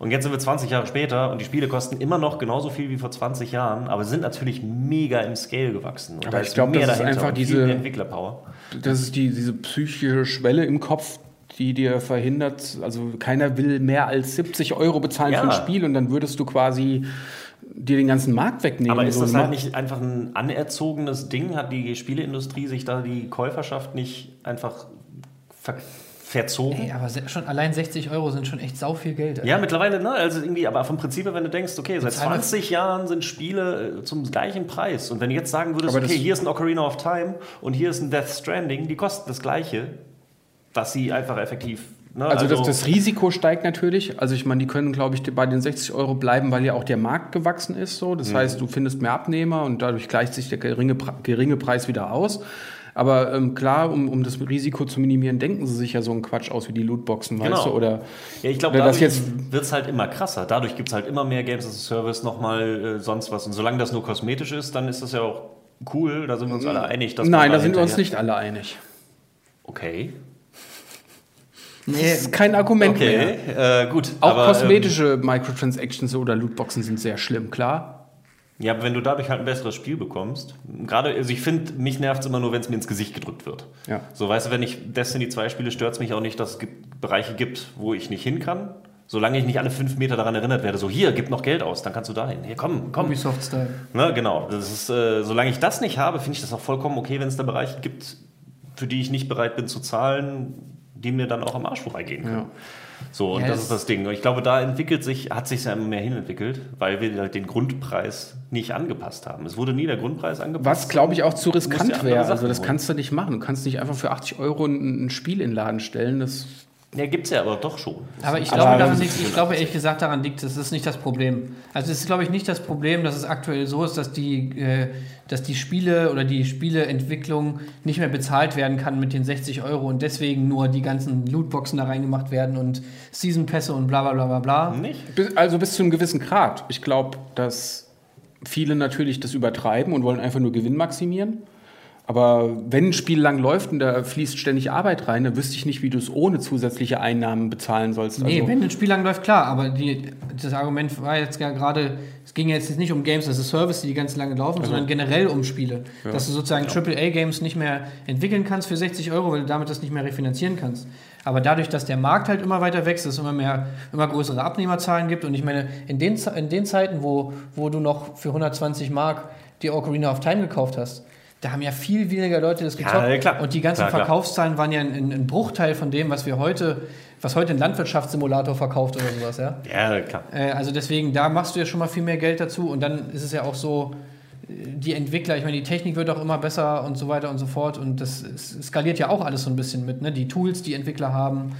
Und jetzt sind wir 20 Jahre später und die Spiele kosten immer noch genauso viel wie vor 20 Jahren, aber sind natürlich mega im Scale gewachsen. Und Aber da ich glaub, mehr das ist einfach diese- Entwicklerpower. Das ist die, diese psychische Schwelle im Kopf, die dir verhindert, also keiner will mehr als 70 Euro bezahlen Ja. für ein Spiel und dann würdest du quasi dir den ganzen Markt wegnehmen. Aber ist das halt nicht einfach ein anerzogenes Ding? Hat die Spieleindustrie sich da die Käuferschaft nicht einfach ver verzogen? Ey, aber schon allein 60 Euro sind schon echt sau viel Geld. Alter. Ja, mittlerweile, ne? Also irgendwie, aber vom Prinzip her, wenn du denkst, okay, seit Bezahl mal- 20 Jahren sind Spiele äh, zum gleichen Preis. Und wenn du jetzt sagen würdest, okay, hier ist ein Ocarina of Time und hier ist ein Death Stranding, die kosten das gleiche, dass sie einfach effektiv. Ne? Also, das, das Risiko steigt natürlich. Also ich meine, die können, glaube ich, bei den 60 Euro bleiben, weil ja auch der Markt gewachsen ist. So. Mhm. Das heißt, du findest mehr Abnehmer und dadurch gleicht sich der geringe, geringe Preis wieder aus. Aber ähm, klar, um, um das Risiko zu minimieren, denken sie sich ja so einen Quatsch aus wie die Lootboxen, weißt Genau. du? Oder Ja, ich glaube, das dadurch wird es halt immer krasser. Dadurch gibt es halt immer mehr Games as a Service, nochmal äh, sonst was. Und solange das nur kosmetisch ist, dann ist das ja auch cool. Da sind wir uns alle einig. Nein, da sind wir uns nicht alle einig. Okay. Das Nee, ist kein Argument mehr. Okay, äh, gut. Auch aber, kosmetische Microtransactions oder Lootboxen sind sehr schlimm, klar. Ja, aber wenn du dadurch halt ein besseres Spiel bekommst, gerade, also ich finde, mich nervt es immer nur, wenn es mir ins Gesicht gedrückt wird. Ja. So, weißt du, wenn ich Destiny 2 spiele, stört es mich auch nicht, dass es gibt, Bereiche gibt, wo ich nicht hin kann. Solange ich nicht alle fünf Meter daran erinnert werde, so hier, gib noch Geld aus, dann kannst du dahin. Hier, komm, komm. Ubisoft-Style. Ne, genau. Das ist, äh, solange ich das nicht habe, finde ich das auch vollkommen okay, wenn es da Bereiche gibt, für die ich nicht bereit bin zu zahlen, die mir dann auch am Arsch vorbeigehen können. Ja. So, und Ja, das das- ist das Ding. Und ich glaube, da entwickelt sich, hat sich ja immer mehr hinentwickelt, weil wir halt den Grundpreis nicht angepasst haben. Es wurde nie der Grundpreis angepasst. Was, glaube ich, auch zu riskant wäre. Also das kannst du nicht machen. Du kannst nicht einfach für 80 Euro ein, ein Spiel in den Laden stellen. Das Ja, gibt es ja aber doch schon. Aber ich glaube, daran liegt, ich glaube ehrlich gesagt, daran liegt, das ist nicht das Problem. Also es ist, glaube ich, nicht das Problem, dass es aktuell so ist, dass die, äh, dass die Spiele oder die Spieleentwicklung nicht mehr bezahlt werden kann mit den 60 Euro und deswegen nur die ganzen Lootboxen da reingemacht werden und Season Pässe und bla bla bla bla bla. Nicht? Also bis zu einem gewissen Grad. Ich glaube, dass viele natürlich das übertreiben und wollen einfach nur Gewinn maximieren. Aber wenn ein Spiel lang läuft und da fließt ständig Arbeit rein, dann wüsste ich nicht, wie du es ohne zusätzliche Einnahmen bezahlen sollst. Nee, also wenn ein Spiel lang läuft, klar. Aber die, das Argument war jetzt ja gerade, es ging jetzt nicht um Games as a Service, die die ganz lange laufen, also. sondern generell um Spiele. Ja. Dass du sozusagen ja. AAA-Games nicht mehr entwickeln kannst für 60 Euro, weil du damit das nicht mehr refinanzieren kannst. Aber dadurch, dass der Markt halt immer weiter wächst, es immer mehr, immer größere Abnehmerzahlen gibt und ich meine, in den, in den Zeiten, wo, wo du noch für 120 Mark die Ocarina of Time gekauft hast, da haben ja viel weniger Leute das gezockt. Ja, klar. Und die ganzen klar, Verkaufszahlen waren ja ein, ein, Bruchteil von dem, was wir heute, was heute ein Landwirtschaftssimulator verkauft oder sowas, ja. Ja, klar. Äh, also deswegen, da machst du ja schon mal viel mehr Geld dazu und dann ist es ja auch so, die Entwickler, ich meine, die Technik wird auch immer besser und so weiter und so fort und das skaliert ja auch alles so ein bisschen mit, ne? Die Tools, die Entwickler haben.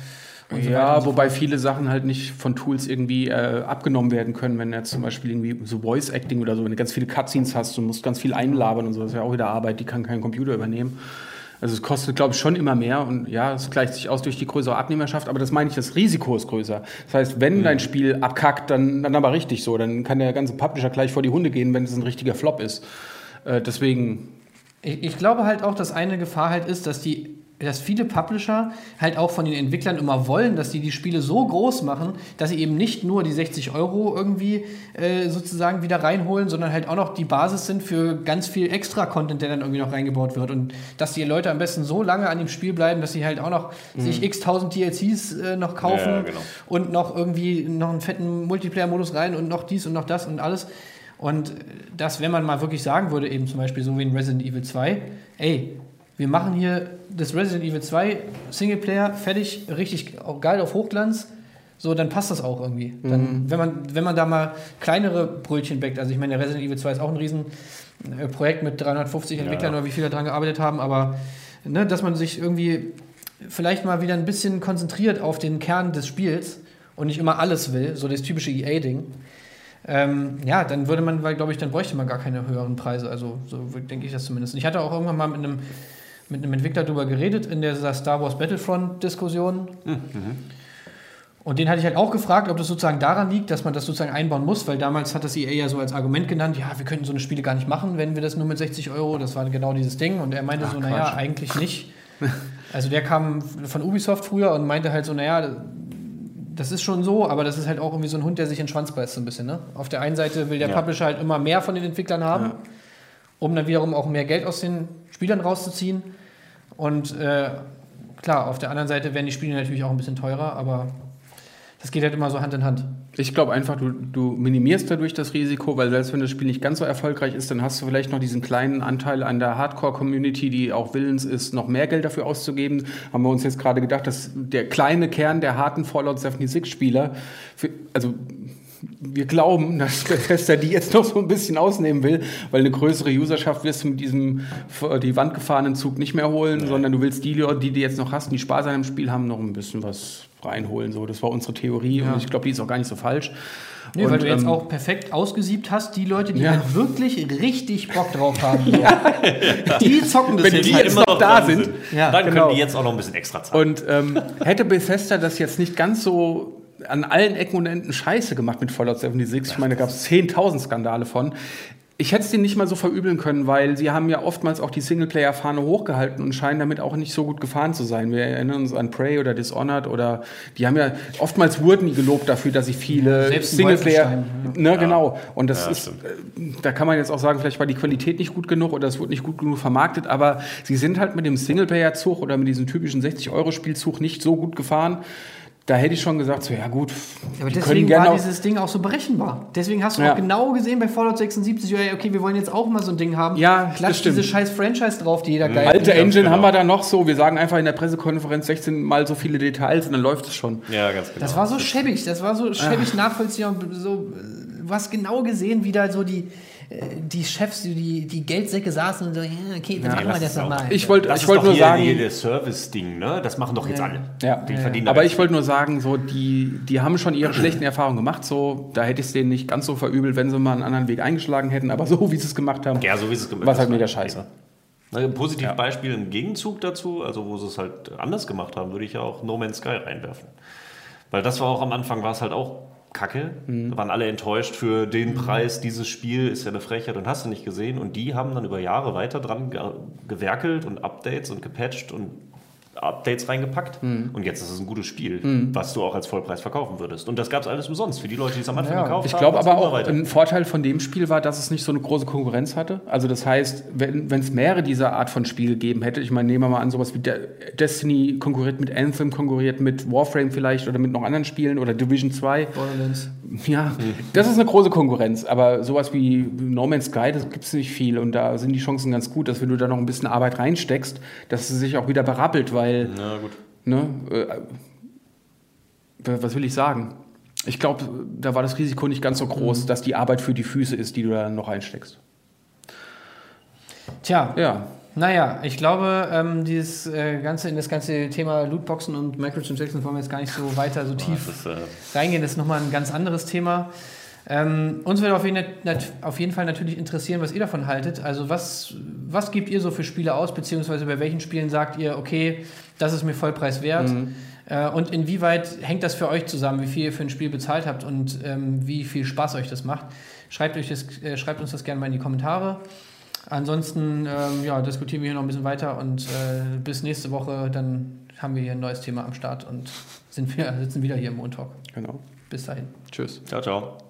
So ja, so wobei fort. viele Sachen halt nicht von Tools irgendwie äh, abgenommen werden können, wenn du jetzt zum Beispiel irgendwie so Voice Acting oder so, wenn du ganz viele Cutscenes hast und musst ganz viel einlabern und so, das ist ja auch wieder Arbeit, die kann kein Computer übernehmen. Also es kostet, glaube ich, schon immer mehr und ja, es gleicht sich aus durch die größere Abnehmerschaft, aber das meine ich, das Risiko ist größer. Das heißt, wenn mhm. dein Spiel abkackt, dann, dann aber richtig so, dann kann der ganze Publisher gleich vor die Hunde gehen, wenn es ein richtiger Flop ist. Äh, deswegen. Ich, ich glaube halt auch, dass eine Gefahr halt ist, dass die dass viele Publisher halt auch von den Entwicklern immer wollen, dass die die Spiele so groß machen, dass sie eben nicht nur die 60 Euro irgendwie äh, sozusagen wieder reinholen, sondern halt auch noch die Basis sind für ganz viel extra Content, der dann irgendwie noch reingebaut wird. Und dass die Leute am besten so lange an dem Spiel bleiben, dass sie halt auch noch mhm. sich x tausend DLCs äh, noch kaufen ja, genau. und noch irgendwie noch einen fetten Multiplayer-Modus rein und noch dies und noch das und alles. Und das, wenn man mal wirklich sagen würde, eben zum Beispiel so wie in Resident Evil 2, ey, wir machen hier das Resident Evil 2 Singleplayer fertig, richtig geil auf Hochglanz. So, dann passt das auch irgendwie. Dann, mhm. wenn, man, wenn man da mal kleinere Brötchen backt, also ich meine, Resident Evil 2 ist auch ein Riesenprojekt mit 350 ja. Entwicklern oder wie viele daran gearbeitet haben, aber ne, dass man sich irgendwie vielleicht mal wieder ein bisschen konzentriert auf den Kern des Spiels und nicht immer alles will, so das typische EA-Ding. Ähm, ja, dann würde man, weil glaube ich, dann bräuchte man gar keine höheren Preise. Also so denke ich das zumindest. Ich hatte auch irgendwann mal mit einem mit einem Entwickler darüber geredet in der Star Wars Battlefront-Diskussion. Mhm. Und den hatte ich halt auch gefragt, ob das sozusagen daran liegt, dass man das sozusagen einbauen muss, weil damals hat das EA ja so als Argument genannt, ja, wir könnten so eine Spiele gar nicht machen, wenn wir das nur mit 60 Euro, das war genau dieses Ding. Und er meinte Ach, so, naja, eigentlich nicht. Also der kam von Ubisoft früher und meinte halt so, naja, das ist schon so, aber das ist halt auch irgendwie so ein Hund, der sich in den Schwanz beißt so ein bisschen. Ne? Auf der einen Seite will der ja. Publisher halt immer mehr von den Entwicklern haben, ja. um dann wiederum auch mehr Geld aus den Spielern rauszuziehen. Und äh, klar, auf der anderen Seite werden die Spiele natürlich auch ein bisschen teurer, aber das geht halt immer so Hand in Hand. Ich glaube einfach, du, du minimierst dadurch das Risiko, weil selbst wenn das Spiel nicht ganz so erfolgreich ist, dann hast du vielleicht noch diesen kleinen Anteil an der Hardcore-Community, die auch willens ist, noch mehr Geld dafür auszugeben. Haben wir uns jetzt gerade gedacht, dass der kleine Kern der harten Fallout 76-Spieler, also wir glauben, dass Bethesda die jetzt noch so ein bisschen ausnehmen will, weil eine größere Userschaft wirst du mit diesem die Wand gefahrenen Zug nicht mehr holen, sondern du willst die, die du jetzt noch hast, die Spaß an dem Spiel haben, noch ein bisschen was reinholen. So, das war unsere Theorie ja. und ich glaube, die ist auch gar nicht so falsch. Nee, und, weil du jetzt ähm, auch perfekt ausgesiebt hast, die Leute, die ja. halt wirklich richtig Bock drauf haben. ja. Die zocken das Wenn jetzt die halt jetzt noch da sind, sind. Ja, dann genau. können die jetzt auch noch ein bisschen extra zahlen. Und ähm, hätte Bethesda das jetzt nicht ganz so an allen Ecken und Enden Scheiße gemacht mit Fallout 76. Ich meine, da gab es 10.000 Skandale von. Ich hätte es denen nicht mal so verübeln können, weil sie haben ja oftmals auch die Singleplayer-Fahne hochgehalten und scheinen damit auch nicht so gut gefahren zu sein. Wir erinnern uns an Prey oder Dishonored oder die haben ja oftmals wurden die gelobt dafür, dass sie viele Selbst Singleplayer, ne, ja. genau. Und das ja, ist, stimmt. Äh, da kann man jetzt auch sagen, vielleicht war die Qualität nicht gut genug oder es wurde nicht gut genug vermarktet, aber sie sind halt mit dem Singleplayer-Zug oder mit diesem typischen 60-Euro-Spielzug nicht so gut gefahren da hätte ich schon gesagt, so ja gut. Ja, aber deswegen war dieses Ding auch so berechenbar. Deswegen hast du ja. auch genau gesehen bei Fallout 76, okay, wir wollen jetzt auch mal so ein Ding haben. Ja, Klatsch diese scheiß Franchise drauf, die jeder mhm. geil Alte Engine genau. haben wir da noch so, wir sagen einfach in der Pressekonferenz 16 mal so viele Details und dann läuft es schon. Ja, ganz genau. Das war so schäbig, das war so schäbig Ach. nachvollziehbar. So, du hast genau gesehen, wie da so die die Chefs, die, die Geldsäcke saßen und so, ja, okay, dann ja, machen wir das nochmal. Ich wollte ich wollt nur sagen. Das Service-Ding, ne? Das machen doch jetzt alle. Ja. Die verdienen Aber ich wollte nur sagen, so, die, die haben schon ihre schlechten Erfahrungen gemacht. So, da hätte ich es denen nicht ganz so verübelt, wenn sie mal einen anderen Weg eingeschlagen hätten. Aber so, wie sie es gemacht haben, ja, so wie sie es gemacht war es halt mega scheiße. Ein positives ja. Beispiel im Gegenzug dazu, also wo sie es halt anders gemacht haben, würde ich ja auch No Man's Sky reinwerfen. Weil das war auch am Anfang, war es halt auch kacke. Mhm. Waren alle enttäuscht für den Preis, dieses Spiel ist ja eine Frechheit und hast du nicht gesehen. Und die haben dann über Jahre weiter dran gewerkelt und Updates und gepatcht und Updates reingepackt mhm. und jetzt ist es ein gutes Spiel, mhm. was du auch als Vollpreis verkaufen würdest. Und das gab es alles umsonst für die Leute, die es am Anfang ja, gekauft ich haben. Ich glaube aber auch, ein Vorteil von dem Spiel war, dass es nicht so eine große Konkurrenz hatte. Also das heißt, wenn es mehrere dieser Art von Spiel gegeben hätte, ich meine, nehmen wir mal an, sowas wie De Destiny konkurriert mit Anthem, konkurriert mit Warframe vielleicht oder mit noch anderen Spielen oder Division 2. Borderlands. Ja, mhm. das ist eine große Konkurrenz, aber sowas wie No Man's Sky, das gibt es nicht viel und da sind die Chancen ganz gut, dass wenn du da noch ein bisschen Arbeit reinsteckst, dass es sich auch wieder berappelt, weil weil. Na gut. Ne, äh, was will ich sagen? Ich glaube, da war das Risiko nicht ganz so groß, mhm. dass die Arbeit für die Füße ist, die du da noch einsteckst. Tja. Ja. Naja, ich glaube, ähm, dieses äh, ganze, in das ganze Thema Lootboxen und Microtransactions wollen wir jetzt gar nicht so weiter, so tief das ist, äh reingehen. Das ist nochmal ein ganz anderes Thema. Ähm, uns würde auf jeden, auf jeden, Fall natürlich interessieren, was ihr davon haltet. Also was, was gebt ihr so für Spiele aus, beziehungsweise bei welchen Spielen sagt ihr, okay, das ist mir Vollpreis wert? Mhm. Äh, und inwieweit hängt das für euch zusammen, wie viel ihr für ein Spiel bezahlt habt und ähm, wie viel Spaß euch das macht? Schreibt, euch das, äh, schreibt uns das gerne mal in die Kommentare. Ansonsten ähm, ja, diskutieren wir hier noch ein bisschen weiter und äh, bis nächste Woche, dann haben wir hier ein neues Thema am Start und sind wir, sitzen wieder hier im Montalk. Genau. Bis dahin. Tschüss. Ciao, ciao.